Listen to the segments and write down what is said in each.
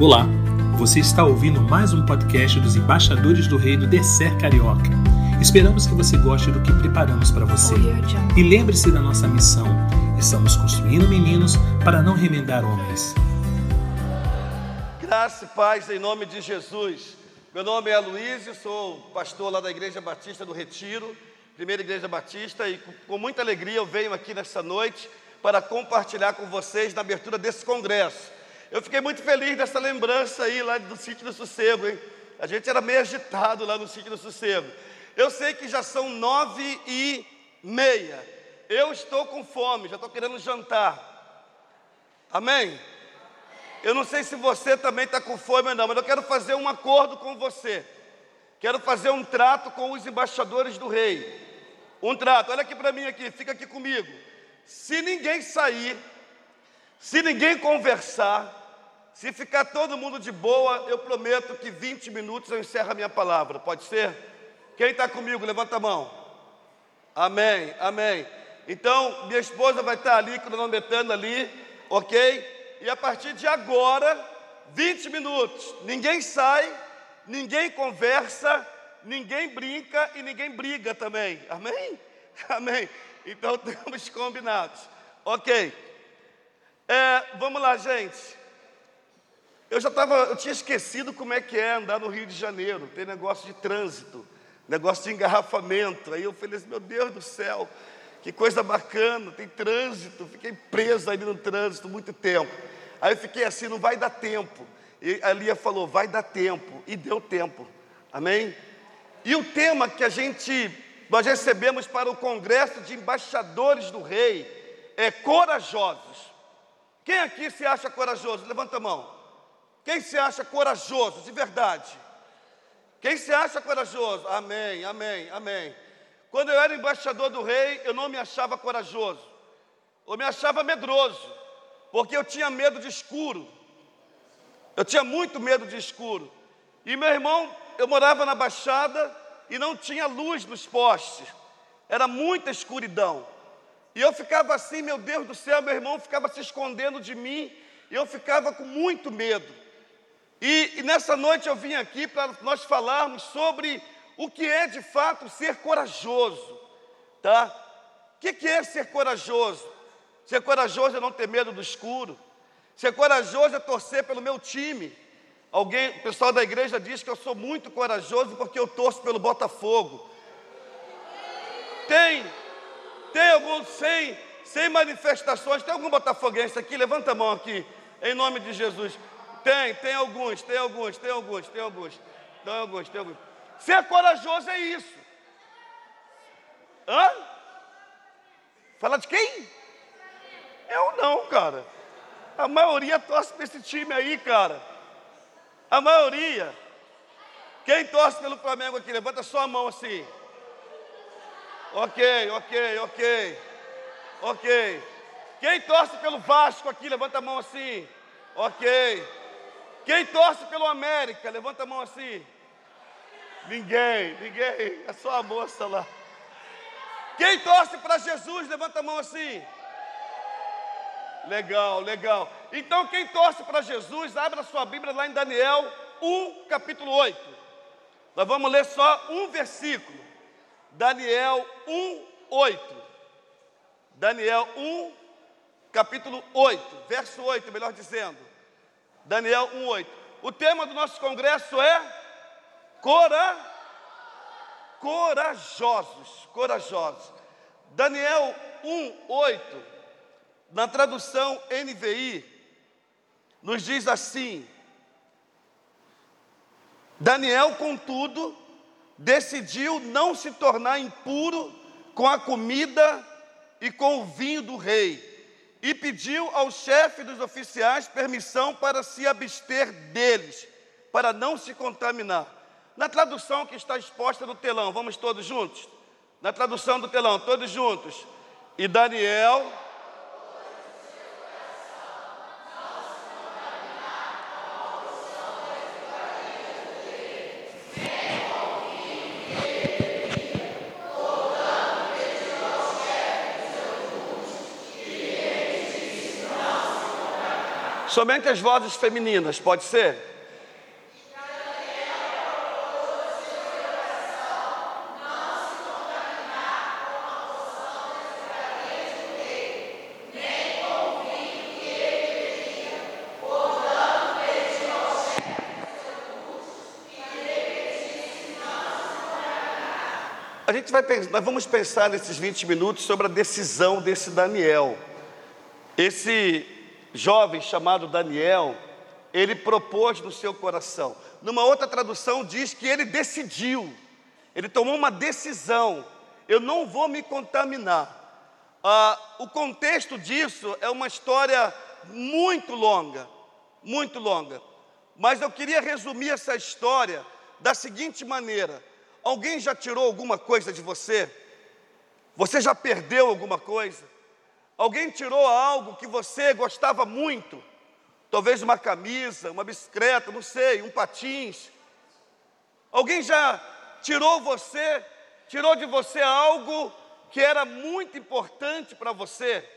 Olá, você está ouvindo mais um podcast dos embaixadores do Reino Descer Carioca. Esperamos que você goste do que preparamos para você. E lembre-se da nossa missão: estamos construindo meninos para não remendar homens. Graça e paz em nome de Jesus. Meu nome é Luiz, sou pastor lá da Igreja Batista do Retiro, primeira Igreja Batista, e com muita alegria eu venho aqui nesta noite para compartilhar com vocês na abertura desse congresso. Eu fiquei muito feliz dessa lembrança aí lá do sítio do Sossego, hein? A gente era meio agitado lá no sítio do Sossego. Eu sei que já são nove e meia. Eu estou com fome, já estou querendo jantar. Amém? Eu não sei se você também está com fome ou não, mas eu quero fazer um acordo com você. Quero fazer um trato com os embaixadores do rei. Um trato, olha aqui para mim aqui, fica aqui comigo. Se ninguém sair, se ninguém conversar, se ficar todo mundo de boa, eu prometo que 20 minutos eu encerro a minha palavra. Pode ser? Quem está comigo, levanta a mão. Amém, amém. Então, minha esposa vai estar ali, cronometrando ali, ok? E a partir de agora, 20 minutos. Ninguém sai, ninguém conversa, ninguém brinca e ninguém briga também. Amém? Amém. Então, temos combinados. Ok. É, vamos lá, gente. Eu já estava, eu tinha esquecido como é que é andar no Rio de Janeiro, tem negócio de trânsito, negócio de engarrafamento. Aí eu falei assim, meu Deus do céu, que coisa bacana, tem trânsito, fiquei preso ali no trânsito muito tempo. Aí eu fiquei assim, não vai dar tempo. E a Lia falou, vai dar tempo, e deu tempo. Amém? E o tema que a gente, nós recebemos para o Congresso de Embaixadores do Rei é corajosos. Quem aqui se acha corajoso? Levanta a mão. Quem se acha corajoso de verdade? Quem se acha corajoso? Amém, amém, amém. Quando eu era embaixador do rei, eu não me achava corajoso, eu me achava medroso, porque eu tinha medo de escuro. Eu tinha muito medo de escuro. E meu irmão, eu morava na Baixada e não tinha luz nos postes, era muita escuridão. E eu ficava assim, meu Deus do céu, meu irmão ficava se escondendo de mim, e eu ficava com muito medo. E, e nessa noite eu vim aqui para nós falarmos sobre o que é de fato ser corajoso, tá? O que, que é ser corajoso? Ser corajoso é não ter medo do escuro. Ser corajoso é torcer pelo meu time. Alguém, o pessoal da igreja diz que eu sou muito corajoso porque eu torço pelo Botafogo. Tem, tem alguns sem, sem manifestações. Tem algum botafoguense aqui? Levanta a mão aqui, em nome de Jesus. Tem, tem alguns, tem alguns, tem alguns, tem alguns, tem alguns, tem alguns. Ser corajoso é isso. Hã? Fala de quem? Eu não, cara. A maioria torce para esse time aí, cara. A maioria. Quem torce pelo Flamengo aqui? Levanta sua mão assim. Ok, ok, ok. Ok. Quem torce pelo Vasco aqui? Levanta a mão assim. Ok. Quem torce pelo América? Levanta a mão assim. Ninguém, ninguém. É só a moça lá. Quem torce para Jesus? Levanta a mão assim. Legal, legal. Então, quem torce para Jesus, abra sua Bíblia lá em Daniel 1, capítulo 8. Nós vamos ler só um versículo. Daniel 1, 8. Daniel 1, capítulo 8, verso 8, melhor dizendo. Daniel 1,8. O tema do nosso congresso é cora, corajosos, corajosos. Daniel 1,8, na tradução NVI, nos diz assim: Daniel, contudo, decidiu não se tornar impuro com a comida e com o vinho do rei e pediu ao chefe dos oficiais permissão para se abster deles, para não se contaminar. Na tradução que está exposta no telão, vamos todos juntos? Na tradução do telão, todos juntos. E Daniel Somente as vozes femininas, pode ser? A gente vai nós vamos pensar nesses 20 minutos sobre a decisão desse Daniel. Esse jovem chamado Daniel, ele propôs no seu coração. Numa outra tradução diz que ele decidiu, ele tomou uma decisão. Eu não vou me contaminar. Ah, o contexto disso é uma história muito longa, muito longa. Mas eu queria resumir essa história da seguinte maneira: Alguém já tirou alguma coisa de você? Você já perdeu alguma coisa? Alguém tirou algo que você gostava muito? Talvez uma camisa, uma bicicleta, não sei, um patins. Alguém já tirou você, tirou de você algo que era muito importante para você?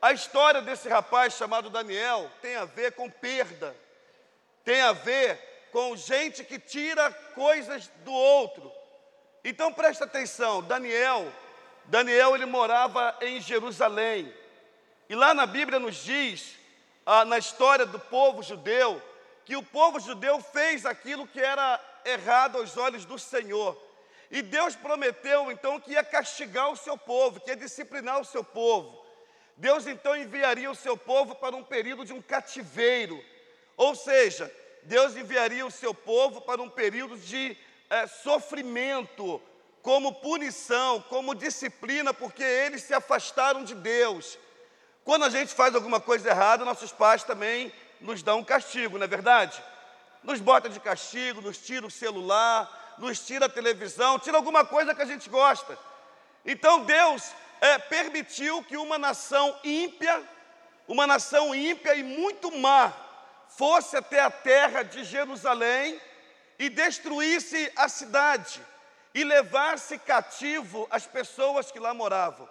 A história desse rapaz chamado Daniel tem a ver com perda, tem a ver com gente que tira coisas do outro. Então presta atenção, Daniel, Daniel ele morava em Jerusalém. E lá na Bíblia nos diz, ah, na história do povo judeu, que o povo judeu fez aquilo que era errado aos olhos do Senhor. E Deus prometeu então que ia castigar o seu povo, que ia disciplinar o seu povo. Deus então enviaria o seu povo para um período de um cativeiro, ou seja, Deus enviaria o seu povo para um período de é, sofrimento, como punição, como disciplina, porque eles se afastaram de Deus. Quando a gente faz alguma coisa errada, nossos pais também nos dão um castigo, não é verdade? Nos bota de castigo, nos tira o celular, nos tira a televisão, tira alguma coisa que a gente gosta. Então Deus é, permitiu que uma nação ímpia, uma nação ímpia e muito má, fosse até a terra de Jerusalém e destruísse a cidade e levasse cativo as pessoas que lá moravam.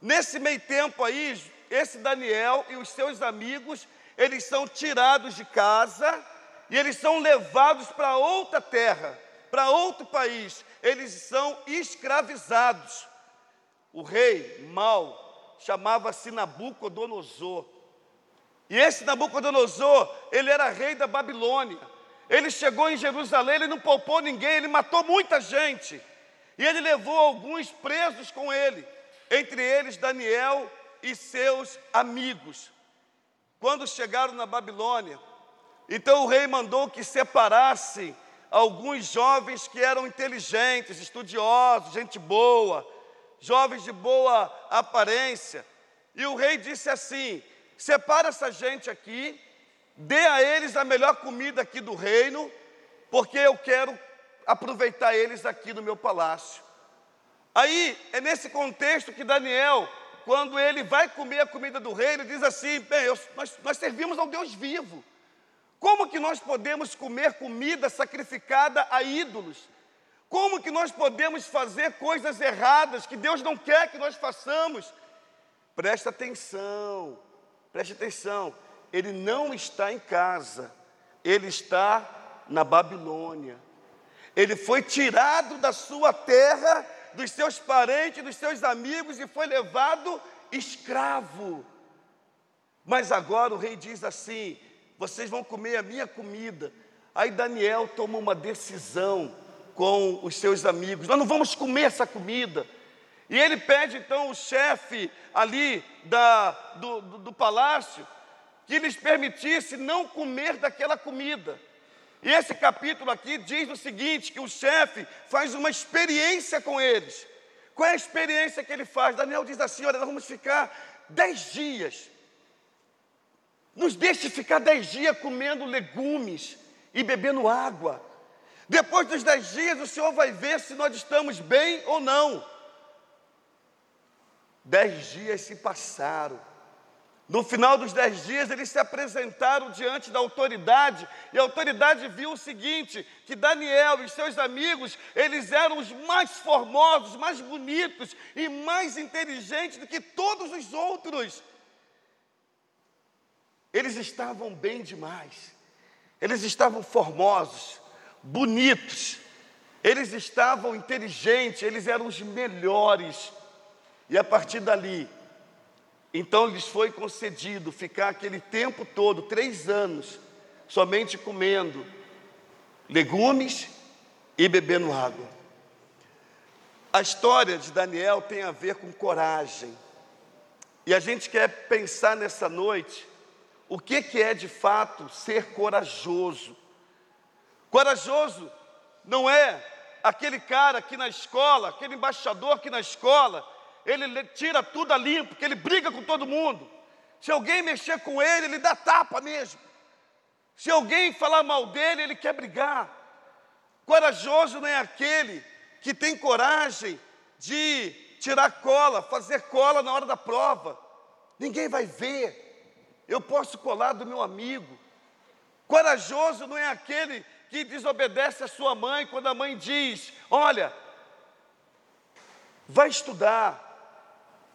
Nesse meio tempo aí, esse Daniel e os seus amigos, eles são tirados de casa e eles são levados para outra terra, para outro país. Eles são escravizados. O rei mau chamava-se Nabucodonosor. E esse Nabucodonosor, ele era rei da Babilônia. Ele chegou em Jerusalém, ele não poupou ninguém, ele matou muita gente. E ele levou alguns presos com ele, entre eles Daniel e seus amigos. Quando chegaram na Babilônia, então o rei mandou que separasse alguns jovens que eram inteligentes, estudiosos, gente boa, jovens de boa aparência. E o rei disse assim: separa essa gente aqui, dê a eles a melhor comida aqui do reino, porque eu quero aproveitar eles aqui no meu palácio. Aí é nesse contexto que Daniel, quando ele vai comer a comida do rei, ele diz assim: bem, eu, nós, nós servimos ao Deus vivo. Como que nós podemos comer comida sacrificada a ídolos? Como que nós podemos fazer coisas erradas que Deus não quer que nós façamos? Presta atenção, preste atenção ele não está em casa, ele está na Babilônia. Ele foi tirado da sua terra, dos seus parentes, dos seus amigos e foi levado escravo. Mas agora o rei diz assim: vocês vão comer a minha comida. Aí Daniel toma uma decisão com os seus amigos: nós não vamos comer essa comida. E ele pede então o chefe ali da, do, do, do palácio que lhes permitisse não comer daquela comida. E esse capítulo aqui diz o seguinte: que o chefe faz uma experiência com eles. Qual é a experiência que ele faz? Daniel diz assim: olha, nós vamos ficar dez dias. Nos deixe ficar dez dias comendo legumes e bebendo água. Depois dos dez dias, o Senhor vai ver se nós estamos bem ou não. Dez dias se passaram. No final dos dez dias, eles se apresentaram diante da autoridade, e a autoridade viu o seguinte: que Daniel e seus amigos, eles eram os mais formosos, mais bonitos e mais inteligentes do que todos os outros. Eles estavam bem demais. Eles estavam formosos, bonitos. Eles estavam inteligentes, eles eram os melhores. E a partir dali, então lhes foi concedido ficar aquele tempo todo, três anos, somente comendo legumes e bebendo água. A história de Daniel tem a ver com coragem. E a gente quer pensar nessa noite o que, que é de fato ser corajoso. Corajoso não é aquele cara que na escola, aquele embaixador que na escola, ele tira tudo a limpo, que ele briga com todo mundo. Se alguém mexer com ele, ele dá tapa mesmo. Se alguém falar mal dele, ele quer brigar. Corajoso não é aquele que tem coragem de tirar cola, fazer cola na hora da prova. Ninguém vai ver. Eu posso colar do meu amigo. Corajoso não é aquele que desobedece a sua mãe quando a mãe diz: Olha, vai estudar,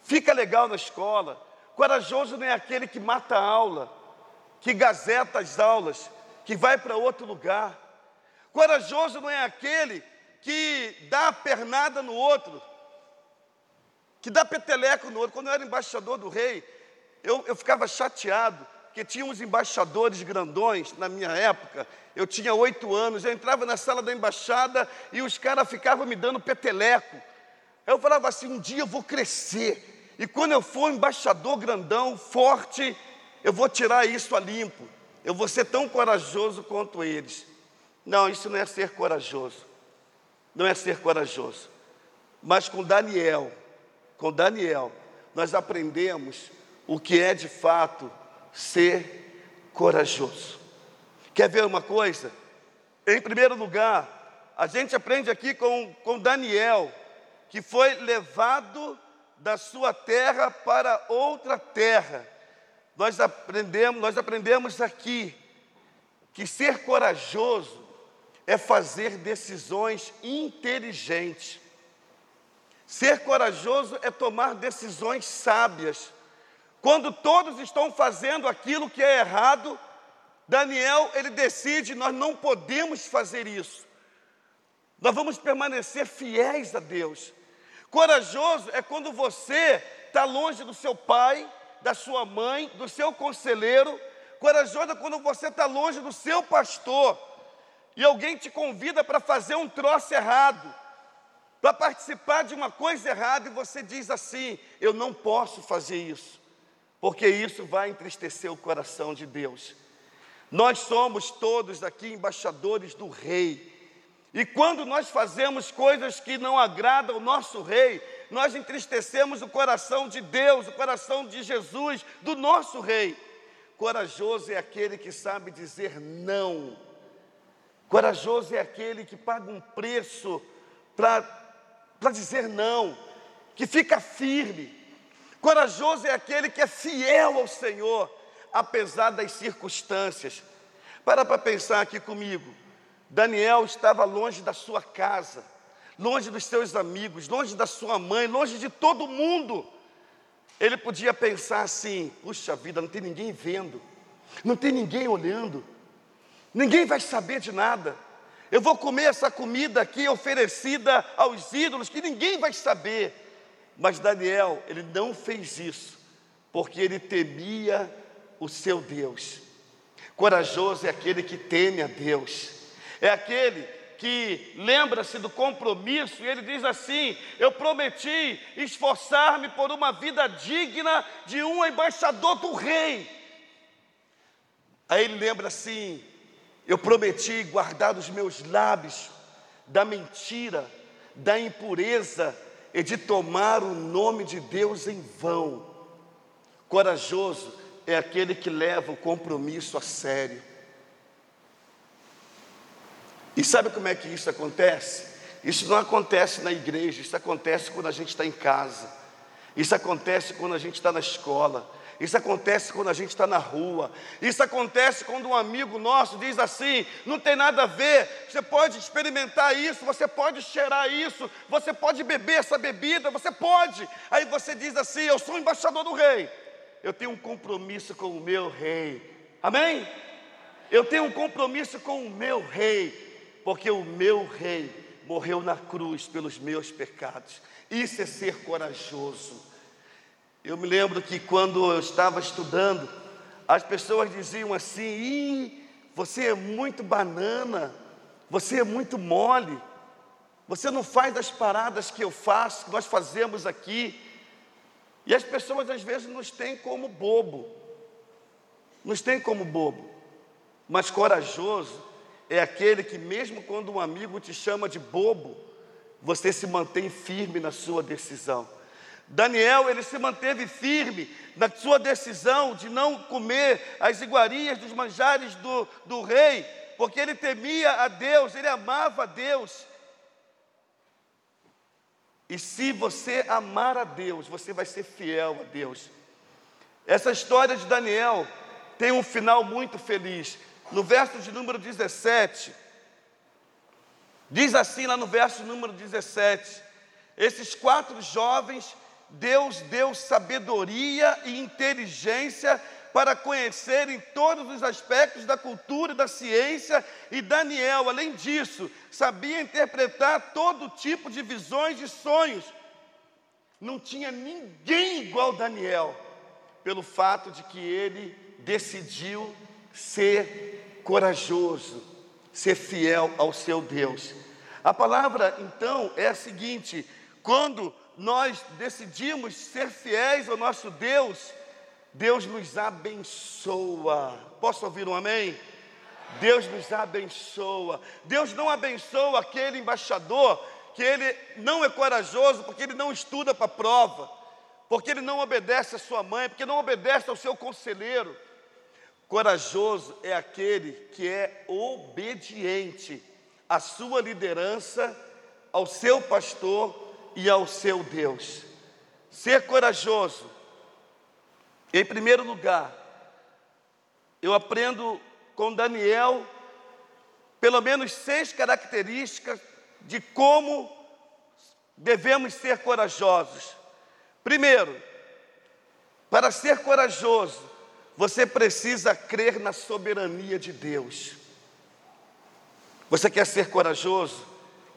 fica legal na escola. Corajoso não é aquele que mata a aula, que gazeta as aulas, que vai para outro lugar. Corajoso não é aquele que dá pernada no outro, que dá peteleco no outro. Quando eu era embaixador do rei, eu, eu ficava chateado, porque tinha uns embaixadores grandões na minha época. Eu tinha oito anos, eu entrava na sala da embaixada e os caras ficavam me dando peteleco. Eu falava assim: um dia eu vou crescer, e quando eu for embaixador grandão, forte, eu vou tirar isso a limpo. Eu vou ser tão corajoso quanto eles. Não, isso não é ser corajoso. Não é ser corajoso. Mas com Daniel, com Daniel, nós aprendemos o que é de fato ser corajoso. Quer ver uma coisa? Em primeiro lugar, a gente aprende aqui com, com Daniel, que foi levado da sua terra para outra terra. Nós aprendemos, nós aprendemos aqui que ser corajoso é fazer decisões inteligentes. Ser corajoso é tomar decisões sábias. Quando todos estão fazendo aquilo que é errado, Daniel, ele decide, nós não podemos fazer isso. Nós vamos permanecer fiéis a Deus. Corajoso é quando você está longe do seu pai, da sua mãe, do seu conselheiro. Corajoso é quando você está longe do seu pastor e alguém te convida para fazer um troço errado para participar de uma coisa errada e você diz assim: eu não posso fazer isso, porque isso vai entristecer o coração de Deus. Nós somos todos aqui embaixadores do Rei, e quando nós fazemos coisas que não agradam ao nosso Rei, nós entristecemos o coração de Deus, o coração de Jesus, do nosso Rei. Corajoso é aquele que sabe dizer não. Corajoso é aquele que paga um preço para dizer não, que fica firme. Corajoso é aquele que é fiel ao Senhor, apesar das circunstâncias. Para para pensar aqui comigo. Daniel estava longe da sua casa, longe dos seus amigos, longe da sua mãe, longe de todo mundo. Ele podia pensar assim: puxa vida, não tem ninguém vendo, não tem ninguém olhando, ninguém vai saber de nada. Eu vou comer essa comida aqui oferecida aos ídolos que ninguém vai saber. Mas Daniel, ele não fez isso, porque ele temia o seu Deus. Corajoso é aquele que teme a Deus, é aquele que lembra-se do compromisso, e ele diz assim: Eu prometi esforçar-me por uma vida digna de um embaixador do rei. Aí ele lembra assim: eu prometi guardar os meus lábios da mentira, da impureza e de tomar o nome de Deus em vão. Corajoso é aquele que leva o compromisso a sério. E sabe como é que isso acontece? Isso não acontece na igreja, isso acontece quando a gente está em casa, isso acontece quando a gente está na escola, isso acontece quando a gente está na rua. Isso acontece quando um amigo nosso diz assim: não tem nada a ver, você pode experimentar isso, você pode cheirar isso, você pode beber essa bebida, você pode. Aí você diz assim: eu sou embaixador do rei. eu tenho um compromisso com o meu rei. Amém? Eu tenho um compromisso com o meu rei, porque o meu rei morreu na cruz pelos meus pecados. Isso é ser corajoso. Eu me lembro que quando eu estava estudando, as pessoas diziam assim: você é muito banana, você é muito mole, você não faz as paradas que eu faço, que nós fazemos aqui. E as pessoas às vezes nos têm como bobo, nos têm como bobo, mas corajoso é aquele que, mesmo quando um amigo te chama de bobo, você se mantém firme na sua decisão. Daniel, ele se manteve firme na sua decisão de não comer as iguarias dos manjares do, do rei, porque ele temia a Deus, ele amava a Deus. E se você amar a Deus, você vai ser fiel a Deus. Essa história de Daniel tem um final muito feliz. No verso de número 17, diz assim lá no verso número 17: esses quatro jovens Deus deu sabedoria e inteligência para conhecerem todos os aspectos da cultura e da ciência, e Daniel, além disso, sabia interpretar todo tipo de visões e sonhos. Não tinha ninguém igual Daniel, pelo fato de que ele decidiu ser corajoso, ser fiel ao seu Deus. A palavra então é a seguinte: quando nós decidimos ser fiéis ao nosso Deus, Deus nos abençoa. Posso ouvir um amém? Deus nos abençoa. Deus não abençoa aquele embaixador que ele não é corajoso porque ele não estuda para a prova, porque ele não obedece à sua mãe, porque não obedece ao seu conselheiro. Corajoso é aquele que é obediente à sua liderança, ao seu pastor e ao seu Deus. Ser corajoso, em primeiro lugar, eu aprendo com Daniel pelo menos seis características de como devemos ser corajosos. Primeiro, para ser corajoso, você precisa crer na soberania de Deus. Você quer ser corajoso?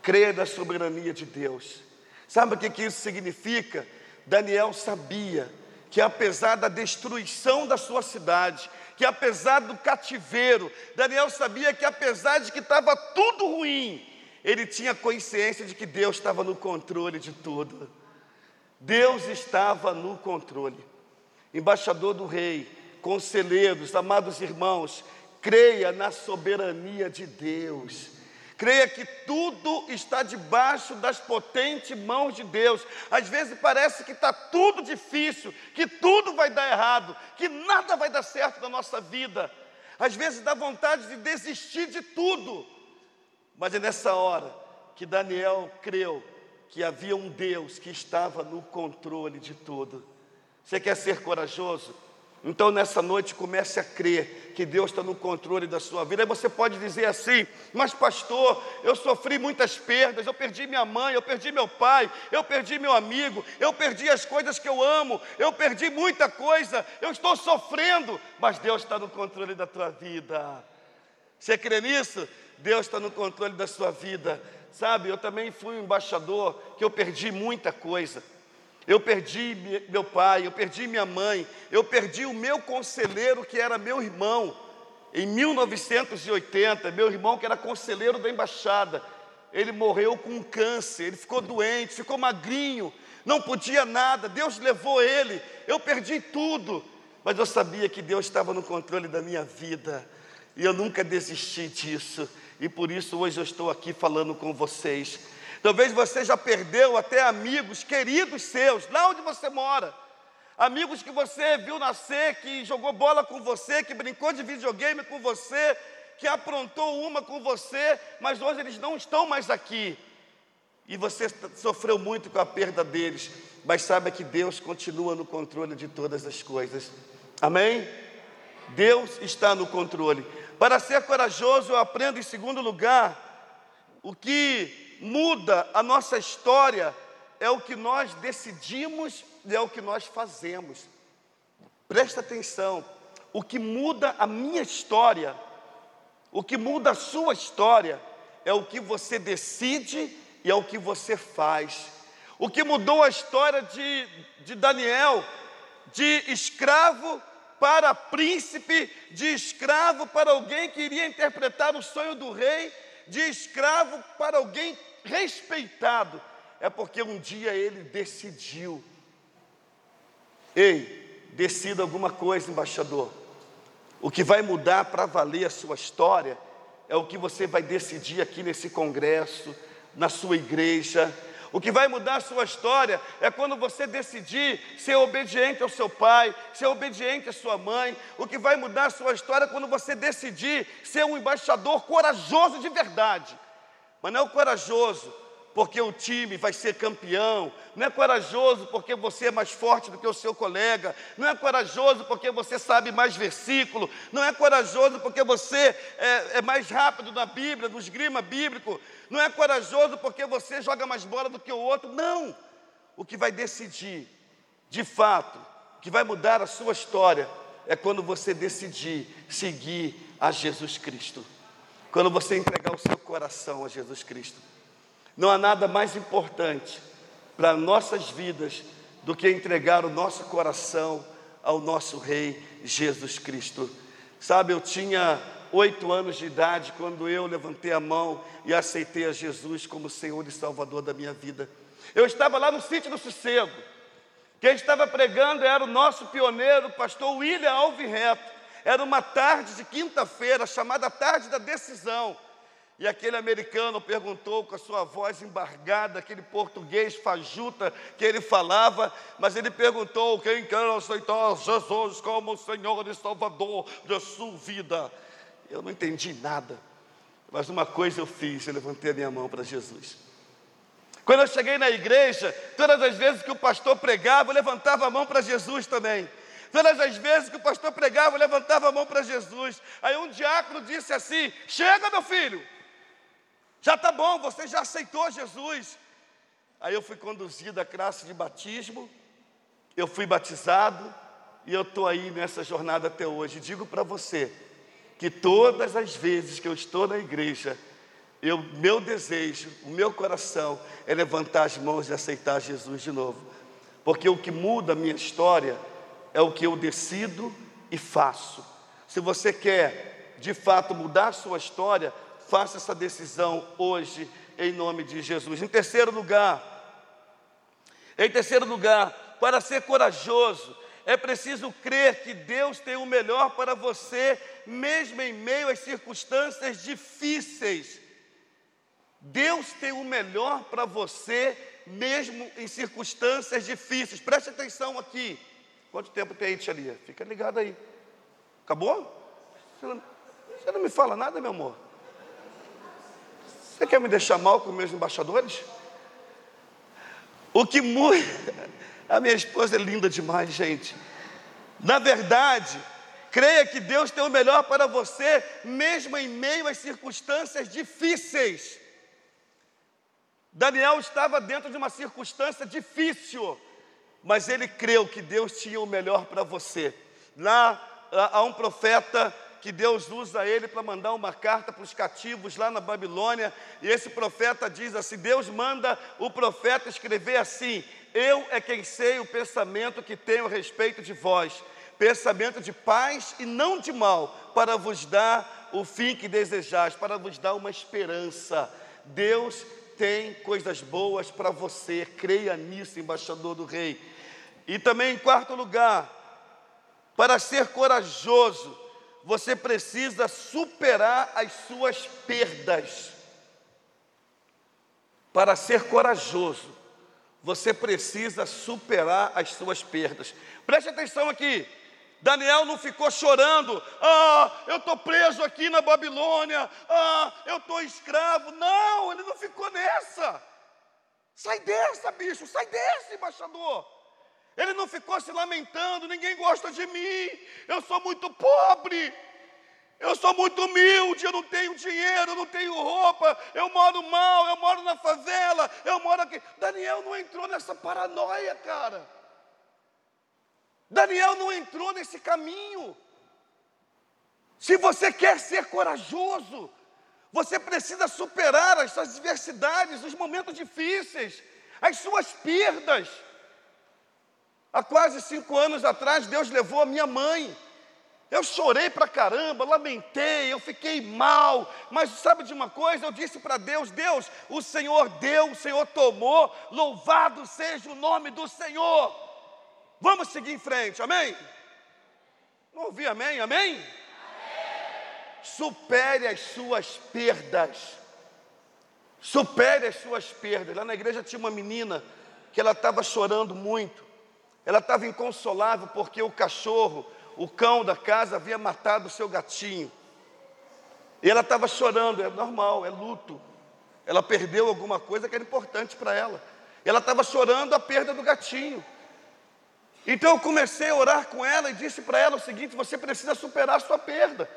Creia na soberania de Deus. Sabe o que, que isso significa? Daniel sabia que apesar da destruição da sua cidade, que apesar do cativeiro, Daniel sabia que apesar de que estava tudo ruim, ele tinha consciência de que Deus estava no controle de tudo. Deus estava no controle. Embaixador do rei, conselheiros, amados irmãos, creia na soberania de Deus. Creia que tudo está debaixo das potentes mãos de Deus. Às vezes parece que está tudo difícil, que tudo vai dar errado, que nada vai dar certo na nossa vida. Às vezes dá vontade de desistir de tudo. Mas é nessa hora que Daniel creu que havia um Deus que estava no controle de tudo. Você quer ser corajoso? Então, nessa noite, comece a crer que Deus está no controle da sua vida. Aí você pode dizer assim: Mas, pastor, eu sofri muitas perdas. Eu perdi minha mãe, eu perdi meu pai, eu perdi meu amigo, eu perdi as coisas que eu amo, eu perdi muita coisa. Eu estou sofrendo, mas Deus está no controle da tua vida. Você crê nisso? Deus está no controle da sua vida. Sabe, eu também fui um embaixador que eu perdi muita coisa. Eu perdi meu pai, eu perdi minha mãe, eu perdi o meu conselheiro que era meu irmão. Em 1980, meu irmão que era conselheiro da embaixada, ele morreu com câncer, ele ficou doente, ficou magrinho, não podia nada, Deus levou ele, eu perdi tudo, mas eu sabia que Deus estava no controle da minha vida, e eu nunca desisti disso, e por isso hoje eu estou aqui falando com vocês. Talvez você já perdeu até amigos queridos seus, lá onde você mora. Amigos que você viu nascer, que jogou bola com você, que brincou de videogame com você, que aprontou uma com você, mas hoje eles não estão mais aqui. E você sofreu muito com a perda deles, mas saiba que Deus continua no controle de todas as coisas. Amém? Deus está no controle. Para ser corajoso, eu aprendo em segundo lugar o que muda a nossa história é o que nós decidimos e é o que nós fazemos. Presta atenção. O que muda a minha história, o que muda a sua história, é o que você decide e é o que você faz. O que mudou a história de, de Daniel, de escravo para príncipe, de escravo para alguém que iria interpretar o sonho do rei, de escravo para alguém respeitado, é porque um dia ele decidiu. Ei, decida alguma coisa, embaixador. O que vai mudar para valer a sua história é o que você vai decidir aqui nesse congresso, na sua igreja, o que vai mudar a sua história é quando você decidir ser obediente ao seu pai, ser obediente à sua mãe. O que vai mudar a sua história é quando você decidir ser um embaixador corajoso de verdade. Mas não é corajoso porque o time vai ser campeão, não é corajoso porque você é mais forte do que o seu colega, não é corajoso porque você sabe mais versículo, não é corajoso porque você é, é mais rápido na Bíblia, no esgrima bíblico, não é corajoso porque você joga mais bola do que o outro, não. O que vai decidir, de fato, que vai mudar a sua história, é quando você decidir seguir a Jesus Cristo, quando você entregar o seu coração a Jesus Cristo. Não há nada mais importante para nossas vidas do que entregar o nosso coração ao nosso Rei Jesus Cristo. Sabe, eu tinha oito anos de idade quando eu levantei a mão e aceitei a Jesus como Senhor e Salvador da minha vida. Eu estava lá no sítio do Sossego. Quem estava pregando era o nosso pioneiro, o pastor William Alves Reto. Era uma tarde de quinta-feira, chamada Tarde da Decisão. E aquele americano perguntou com a sua voz embargada, aquele português fajuta que ele falava, mas ele perguntou: quem quer aceitar Jesus como Senhor e Salvador da sua vida? Eu não entendi nada, mas uma coisa eu fiz: eu levantei a minha mão para Jesus. Quando eu cheguei na igreja, todas as vezes que o pastor pregava, eu levantava a mão para Jesus também. Todas as vezes que o pastor pregava, levantava a mão para Jesus. Aí um diácono disse assim: Chega, meu filho, já está bom, você já aceitou Jesus. Aí eu fui conduzido à classe de batismo, eu fui batizado e eu estou aí nessa jornada até hoje. Digo para você que todas as vezes que eu estou na igreja, eu, meu desejo, o meu coração é levantar as mãos e aceitar Jesus de novo. Porque o que muda a minha história é o que eu decido e faço. Se você quer de fato mudar sua história, Faça essa decisão hoje, em nome de Jesus. Em terceiro lugar, em terceiro lugar, para ser corajoso, é preciso crer que Deus tem o melhor para você, mesmo em meio às circunstâncias difíceis. Deus tem o melhor para você, mesmo em circunstâncias difíceis. Preste atenção aqui. Quanto tempo tem aí, Tia? Fica ligado aí. Acabou? Você não, você não me fala nada, meu amor? Você quer me deixar mal com meus embaixadores? O que muda. A minha esposa é linda demais, gente. Na verdade, creia que Deus tem o melhor para você, mesmo em meio às circunstâncias difíceis. Daniel estava dentro de uma circunstância difícil, mas ele creu que Deus tinha o melhor para você. Lá há um profeta que Deus usa ele para mandar uma carta para os cativos lá na Babilônia, e esse profeta diz assim: Deus manda o profeta escrever assim: Eu é quem sei o pensamento que tenho a respeito de vós, pensamento de paz e não de mal, para vos dar o fim que desejais, para vos dar uma esperança. Deus tem coisas boas para você, creia nisso, embaixador do rei. E também, em quarto lugar, para ser corajoso, você precisa superar as suas perdas. Para ser corajoso, você precisa superar as suas perdas. Preste atenção aqui. Daniel não ficou chorando, ah, eu estou preso aqui na Babilônia, ah, eu estou escravo. Não, ele não ficou nessa. Sai dessa, bicho, sai dessa, embaixador. Ele não ficou se lamentando, ninguém gosta de mim, eu sou muito pobre, eu sou muito humilde, eu não tenho dinheiro, eu não tenho roupa, eu moro mal, eu moro na favela, eu moro aqui. Daniel não entrou nessa paranoia, cara. Daniel não entrou nesse caminho. Se você quer ser corajoso, você precisa superar as suas adversidades, os momentos difíceis, as suas perdas. Há quase cinco anos atrás, Deus levou a minha mãe. Eu chorei pra caramba, lamentei, eu fiquei mal, mas sabe de uma coisa? Eu disse para Deus: Deus, o Senhor deu, o Senhor tomou, louvado seja o nome do Senhor. Vamos seguir em frente, amém? Não ouvi amém? Amém? amém. Supere as suas perdas. Supere as suas perdas. Lá na igreja tinha uma menina que ela estava chorando muito. Ela estava inconsolável porque o cachorro, o cão da casa havia matado o seu gatinho. E ela estava chorando, é normal, é luto. Ela perdeu alguma coisa que era importante para ela. Ela estava chorando a perda do gatinho. Então eu comecei a orar com ela e disse para ela o seguinte: você precisa superar a sua perda.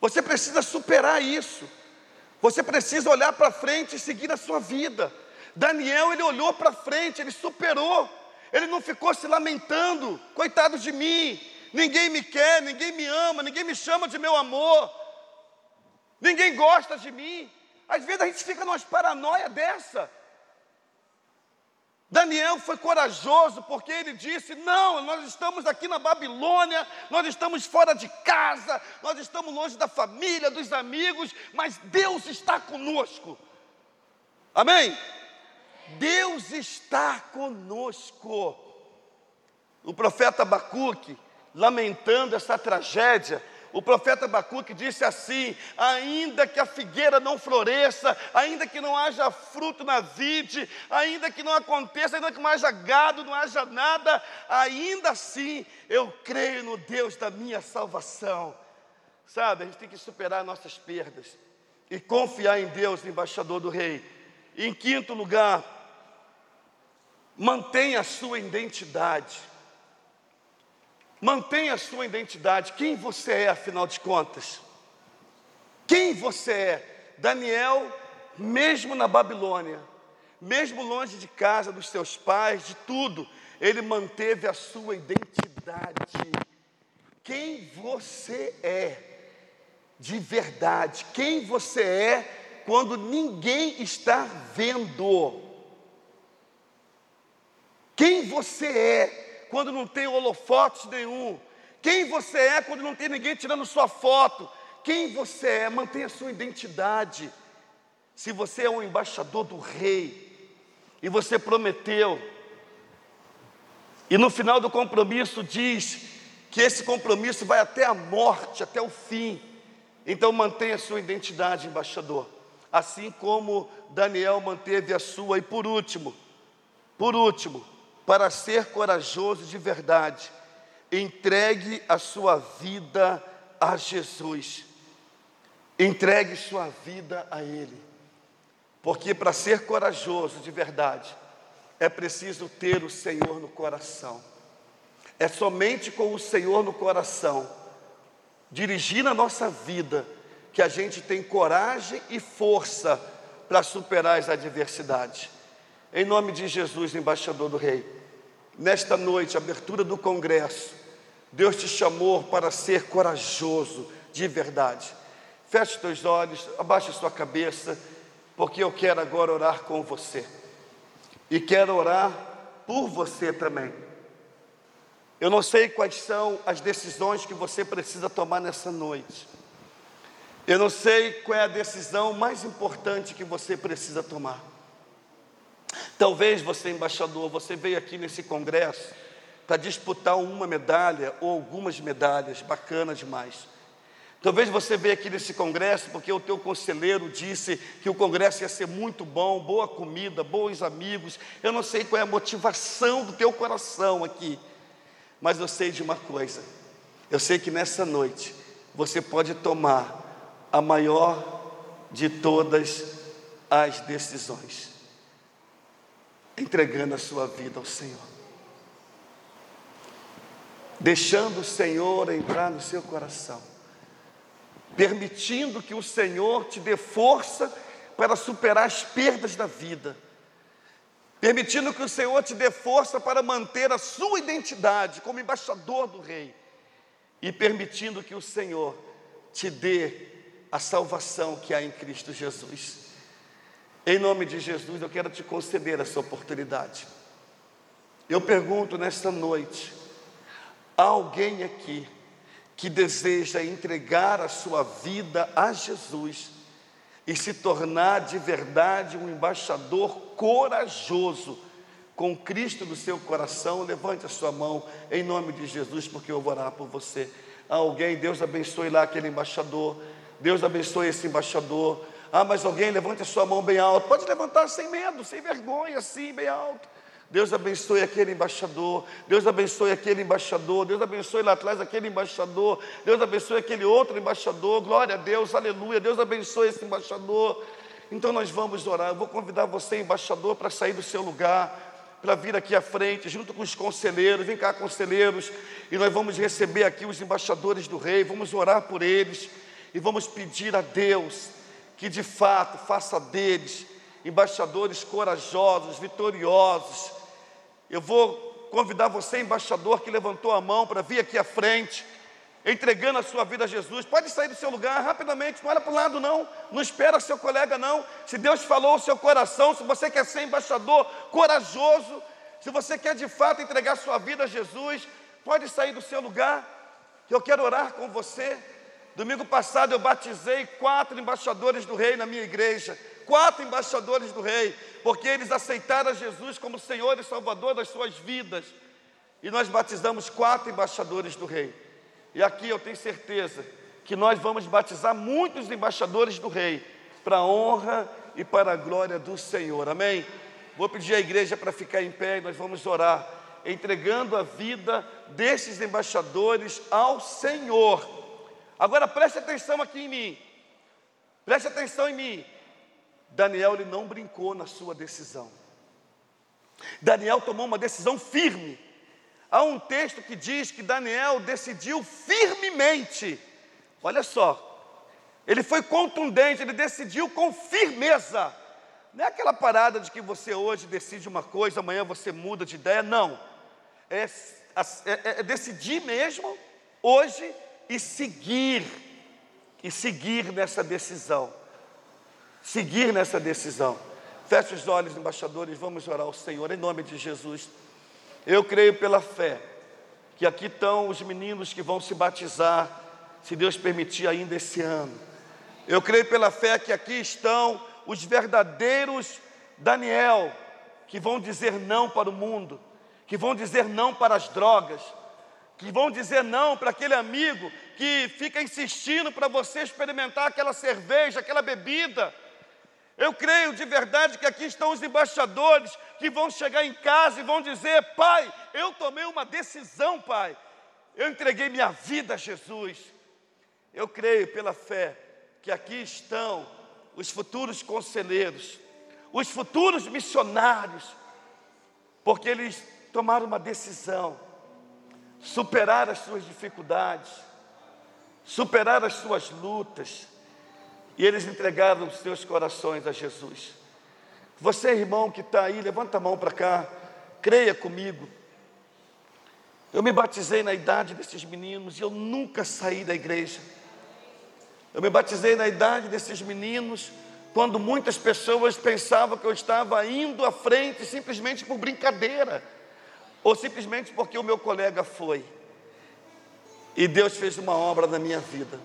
Você precisa superar isso. Você precisa olhar para frente e seguir a sua vida. Daniel, ele olhou para frente, ele superou. Ele não ficou se lamentando, coitado de mim. Ninguém me quer, ninguém me ama, ninguém me chama de meu amor. Ninguém gosta de mim. Às vezes a gente fica numa paranoia dessa. Daniel foi corajoso porque ele disse: Não, nós estamos aqui na Babilônia, nós estamos fora de casa, nós estamos longe da família, dos amigos, mas Deus está conosco. Amém? Deus está conosco. O profeta Abacuque, lamentando essa tragédia, o profeta Abacuque disse assim: ainda que a figueira não floresça, ainda que não haja fruto na vide, ainda que não aconteça, ainda que não haja gado, não haja nada, ainda assim eu creio no Deus da minha salvação. Sabe, a gente tem que superar nossas perdas e confiar em Deus, embaixador do rei. em quinto lugar, mantenha a sua identidade. Mantenha a sua identidade. Quem você é, afinal de contas? Quem você é? Daniel, mesmo na Babilônia, mesmo longe de casa, dos seus pais, de tudo, ele manteve a sua identidade. Quem você é de verdade? Quem você é quando ninguém está vendo? Quem você é quando não tem holofotes nenhum? Quem você é quando não tem ninguém tirando sua foto? Quem você é? Mantenha sua identidade. Se você é um embaixador do rei e você prometeu, e no final do compromisso diz que esse compromisso vai até a morte, até o fim. Então mantenha sua identidade, embaixador. Assim como Daniel manteve a sua. E por último, por último, para ser corajoso de verdade, entregue a sua vida a Jesus. Entregue sua vida a Ele. Porque para ser corajoso de verdade, é preciso ter o Senhor no coração. É somente com o Senhor no coração, dirigindo a nossa vida, que a gente tem coragem e força para superar as adversidades. Em nome de Jesus, embaixador do Rei, nesta noite, abertura do congresso, Deus te chamou para ser corajoso de verdade. Feche teus olhos, abaixe sua cabeça, porque eu quero agora orar com você. E quero orar por você também. Eu não sei quais são as decisões que você precisa tomar nessa noite. Eu não sei qual é a decisão mais importante que você precisa tomar. Talvez você, embaixador, você veio aqui nesse congresso para disputar uma medalha ou algumas medalhas, bacana demais. Talvez você veio aqui nesse congresso porque o teu conselheiro disse que o congresso ia ser muito bom, boa comida, bons amigos. Eu não sei qual é a motivação do teu coração aqui, mas eu sei de uma coisa. Eu sei que nessa noite você pode tomar a maior de todas as decisões entregando a sua vida ao Senhor, deixando o Senhor entrar no seu coração, permitindo que o Senhor te dê força para superar as perdas da vida. permitindo que o Senhor te dê força para manter a sua identidade como embaixador do Rei, e permitindo que o Senhor te dê a salvação que há em Cristo Jesus. Em nome de Jesus, eu quero te conceder essa oportunidade. Eu pergunto nesta noite: há alguém aqui que deseja entregar a sua vida a Jesus e se tornar de verdade um embaixador corajoso com Cristo no seu coração? Levante a sua mão em nome de Jesus, porque eu vou orar por você. Há alguém, Deus abençoe lá aquele embaixador. Deus abençoe esse embaixador. Ah, mas alguém levante a sua mão bem alto. Pode levantar sem medo, sem vergonha, assim, bem alto. Deus abençoe aquele embaixador. Deus abençoe aquele embaixador. Deus abençoe lá atrás aquele embaixador. Deus abençoe aquele outro embaixador. Glória a Deus, aleluia. Deus abençoe esse embaixador. Então nós vamos orar. Eu vou convidar você, embaixador, para sair do seu lugar, para vir aqui à frente, junto com os conselheiros. Vem cá, conselheiros. E nós vamos receber aqui os embaixadores do rei. Vamos orar por eles e vamos pedir a Deus que de fato faça deles embaixadores corajosos, vitoriosos. Eu vou convidar você, embaixador que levantou a mão para vir aqui à frente, entregando a sua vida a Jesus. Pode sair do seu lugar rapidamente, não olha para o lado, não, não espera seu colega, não. Se Deus falou o seu coração, se você quer ser embaixador corajoso, se você quer de fato entregar sua vida a Jesus, pode sair do seu lugar, que eu quero orar com você. Domingo passado eu batizei quatro embaixadores do rei na minha igreja, quatro embaixadores do rei, porque eles aceitaram Jesus como Senhor e Salvador das suas vidas. E nós batizamos quatro embaixadores do rei. E aqui eu tenho certeza que nós vamos batizar muitos embaixadores do rei, para a honra e para a glória do Senhor. Amém? Vou pedir à igreja para ficar em pé e nós vamos orar, entregando a vida desses embaixadores ao Senhor. Agora preste atenção aqui em mim. Preste atenção em mim. Daniel ele não brincou na sua decisão. Daniel tomou uma decisão firme. Há um texto que diz que Daniel decidiu firmemente. Olha só, ele foi contundente, ele decidiu com firmeza. Não é aquela parada de que você hoje decide uma coisa, amanhã você muda de ideia, não. É, é, é decidir mesmo, hoje e seguir, e seguir nessa decisão. Seguir nessa decisão. Feche os olhos, embaixadores, vamos orar ao Senhor em nome de Jesus. Eu creio pela fé que aqui estão os meninos que vão se batizar, se Deus permitir, ainda esse ano. Eu creio pela fé que aqui estão os verdadeiros Daniel, que vão dizer não para o mundo, que vão dizer não para as drogas, que vão dizer não para aquele amigo que fica insistindo para você experimentar aquela cerveja, aquela bebida. Eu creio de verdade que aqui estão os embaixadores que vão chegar em casa e vão dizer: Pai, eu tomei uma decisão, Pai. Eu entreguei minha vida a Jesus. Eu creio pela fé que aqui estão os futuros conselheiros, os futuros missionários, porque eles tomaram uma decisão superar as suas dificuldades, superar as suas lutas, e eles entregaram os seus corações a Jesus. Você, irmão que está aí, levanta a mão para cá, creia comigo. Eu me batizei na idade desses meninos e eu nunca saí da igreja. Eu me batizei na idade desses meninos quando muitas pessoas pensavam que eu estava indo à frente simplesmente por brincadeira ou simplesmente porque o meu colega foi. E Deus fez uma obra na minha vida.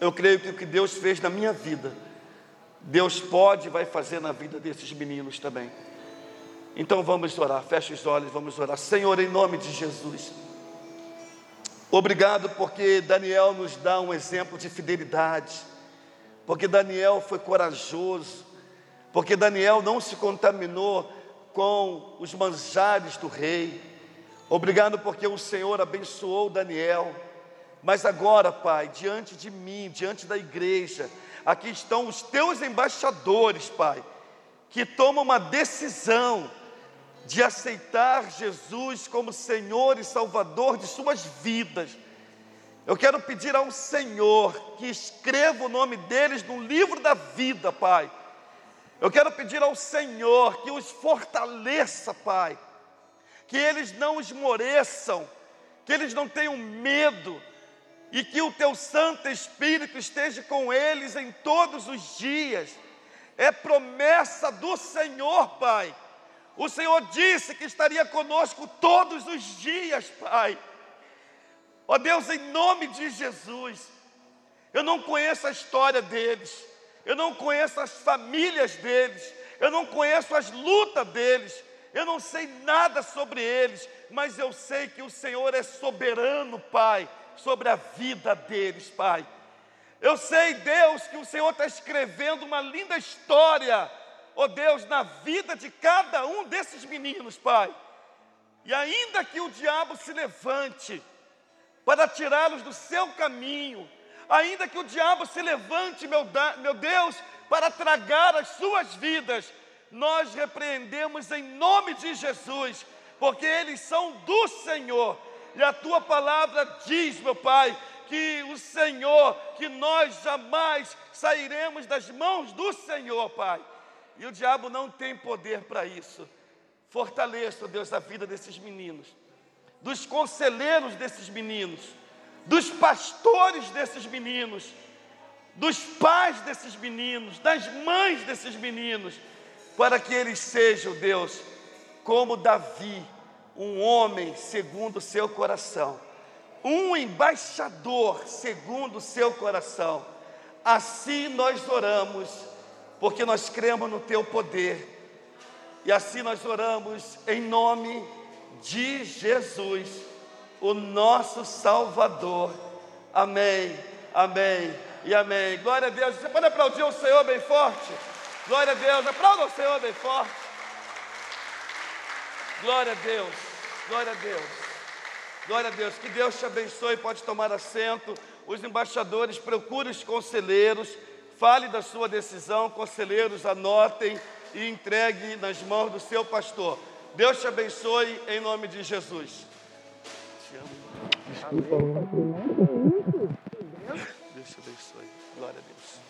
Eu creio que o que Deus fez na minha vida, Deus pode e vai fazer na vida desses meninos também. Então vamos orar, feche os olhos, vamos orar. Senhor, em nome de Jesus. Obrigado porque Daniel nos dá um exemplo de fidelidade, porque Daniel foi corajoso, porque Daniel não se contaminou com os manjares do rei. Obrigado porque o Senhor abençoou Daniel. Mas agora, Pai, diante de mim, diante da igreja, aqui estão os teus embaixadores, Pai, que tomam uma decisão de aceitar Jesus como Senhor e Salvador de suas vidas. Eu quero pedir ao Senhor que escreva o nome deles no livro da vida, Pai Eu quero pedir ao Senhor que os fortaleça, Pai, que eles não esmoreçam, que eles não tenham medo, e que o teu Santo Espírito esteja com eles em todos os dias. É promessa do Senhor, Pai. O Senhor disse que estaria conosco todos os dias, Pai. Ó Deus, em nome de Jesus, eu não conheço a história deles, eu não conheço as famílias deles, eu não conheço as lutas deles, eu não sei nada sobre eles, mas eu sei que o Senhor é soberano, Pai sobre a vida deles, Pai. Eu sei, Deus, que o Senhor está escrevendo uma linda história, ó oh Deus, na vida de cada um desses meninos, Pai. E ainda que o diabo se levante para tirá-los do seu caminho, ainda que o diabo se levante, meu, Deus, para tragar as suas vidas, nós repreendemos em nome de Jesus, porque eles são do Senhor e a tua palavra diz, meu Pai, que o Senhor, que nós jamais sairemos das mãos do Senhor, Pai. E o diabo não tem poder para isso. Fortaleça, Deus, a vida desses meninos, dos conselheiros desses meninos, dos pastores desses meninos, dos pais desses meninos, das mães desses meninos, para que eles sejam, Deus, como Davi, um homem segundo o seu coração, um embaixador segundo o seu coração. Assim nós oramos, porque nós cremos no teu poder. E assim nós oramos em nome de Jesus, o nosso Salvador. Amém, amém e amém. Glória a Deus. Você pode aplaudir o Senhor bem forte? Glória a Deus. Aplauda o Senhor bem forte. Glória a Deus, glória a Deus, glória a Deus. Que Deus te abençoe. Pode tomar assento. Os embaixadores, procure os conselheiros, fale da sua decisão. Conselheiros, anotem e entregue nas mãos do seu pastor. Deus te abençoe em nome de Jesus. Amo. Deus te abençoe. Glória a Deus.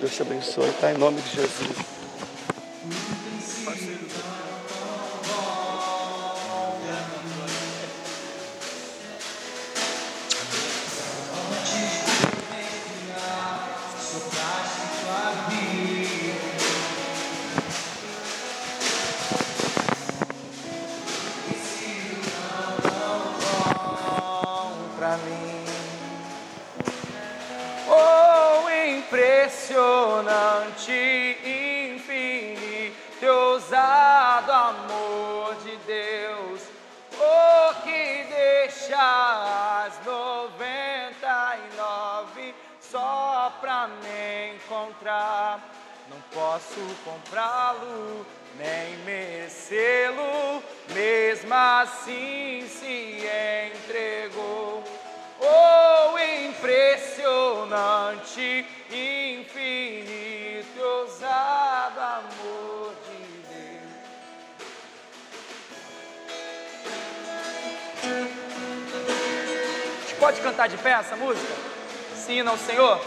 Deus te abençoe, tá? Em nome de Jesus. Posso comprá-lo, nem merecê-lo, mesmo assim se entregou. Oh, impressionante, infinito, ousado amor de Deus. A gente pode cantar de pé essa música? Sim, não, Senhor?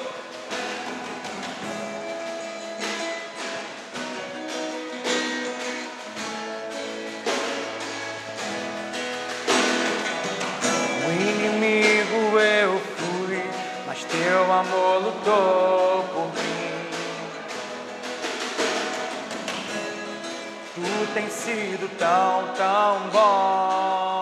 teu amor lutou por mim. Tu tens sido tão, tão bom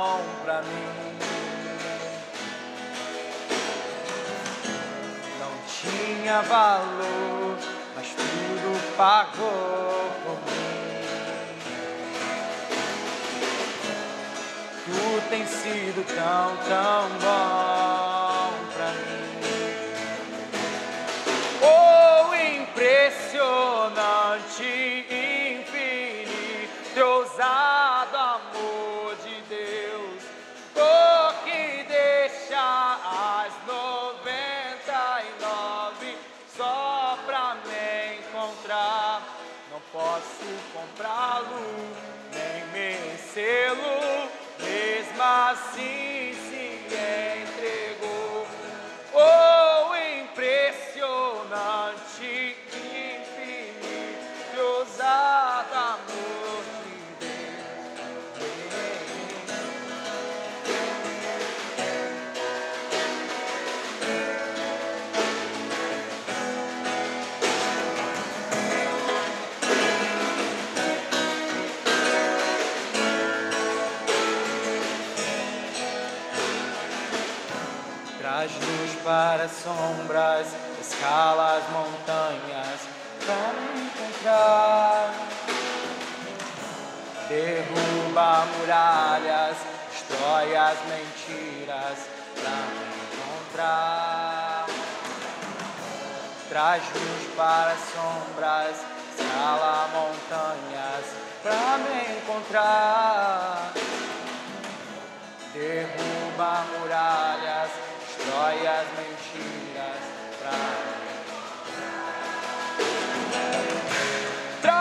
tinha valor, mas tudo pagou por mim. Tu tens sido tão, tão bom.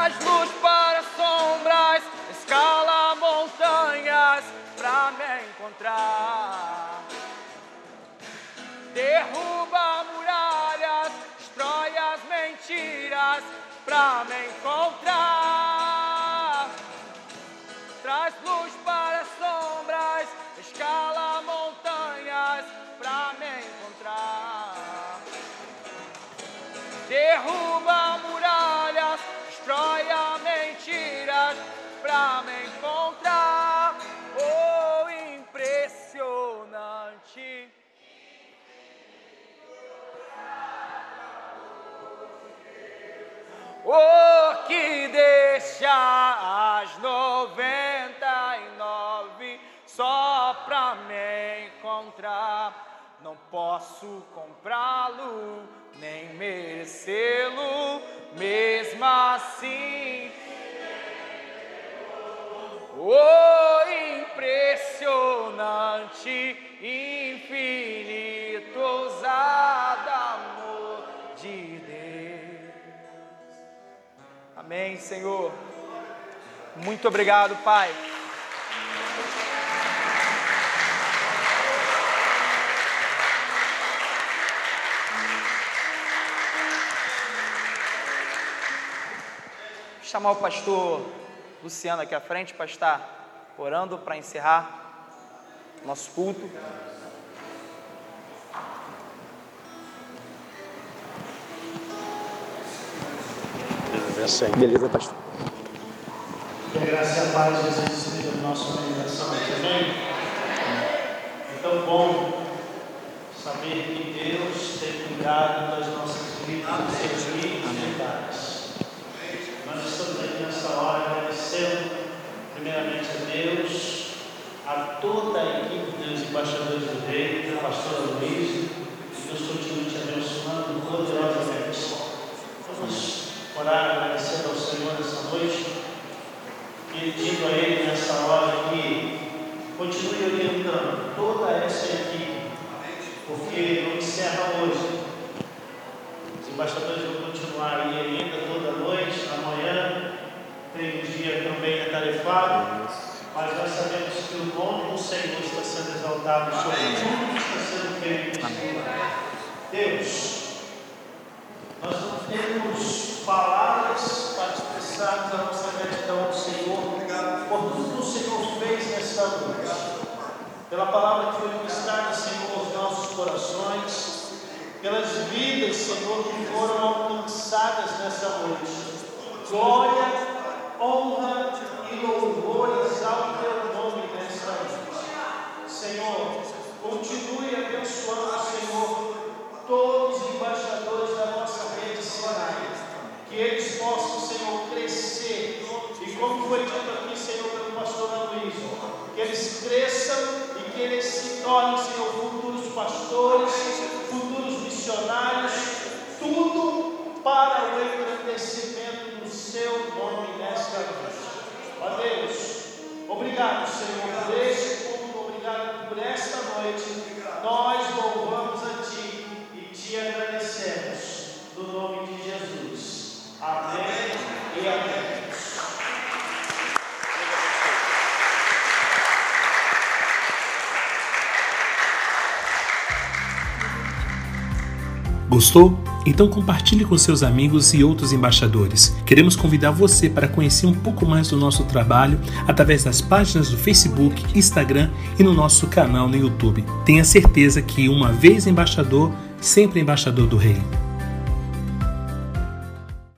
Traz luz para sombras, escala montanhas pra me encontrar. Posso comprá-lo, nem merecê-lo, mesmo assim. Oh, impressionante, infinito, ousado amor de Deus. Amém, Senhor. Muito obrigado, Pai. Chamar o pastor Luciano aqui à frente para estar orando para encerrar nosso culto. Beleza, pastor. Que a graça e a paz de Jesus esteja no nosso meio nessa noite, amém? É tão bom saber que Deus tem cuidado das nossas vidas, dos seus filhos e detalhes. Nós estamos aqui nessa hora agradecendo, primeiramente a Deus, a toda a equipe dos embaixadores do Rei, a pastora Luiz, que Deus continue te abençoando poderosamente. Vamos orar agradecendo ao Senhor nessa noite pedindo a Ele nessa hora que continue orientando toda essa equipe, porque não encerra hoje. Os embaixadores vão continuar aí ainda toda noite, amanhã tem um dia também atarefado, mas nós sabemos que o nome do Senhor está sendo exaltado sobre tudo que está sendo feito lugar. Deus, nós não temos palavras para expressarmos a nossa gratidão ao Senhor por tudo que o Senhor fez nesta noite. Pela palavra que foi ministrada, Senhor, aos nossos corações, pelas vidas, Senhor, que foram alcançadas nessa noite. Glória, honra e louvor exalte teu nome nesta noite. Senhor, continue abençoando, Senhor, todos os embaixadores da nossa rede Sinai, que eles possam, Senhor, crescer, e como foi dito aqui, Senhor, pelo pastor Aloysio, que eles cresçam e que eles se tornem, Senhor, futuros pastores, futuros missionários, tudo para o engrandecimento do seu nome nesta noite. Ó Deus, obrigado, Senhor, por este culto, obrigado por esta noite. Nós louvamos a Ti e te agradecemos no nome de Jesus. Amém e amém. Gostou? Então compartilhe com seus amigos e outros embaixadores. Queremos convidar você para conhecer um pouco mais do nosso trabalho através das páginas do Facebook, Instagram e no nosso canal no YouTube. Tenha certeza que uma vez embaixador, sempre embaixador do Rei.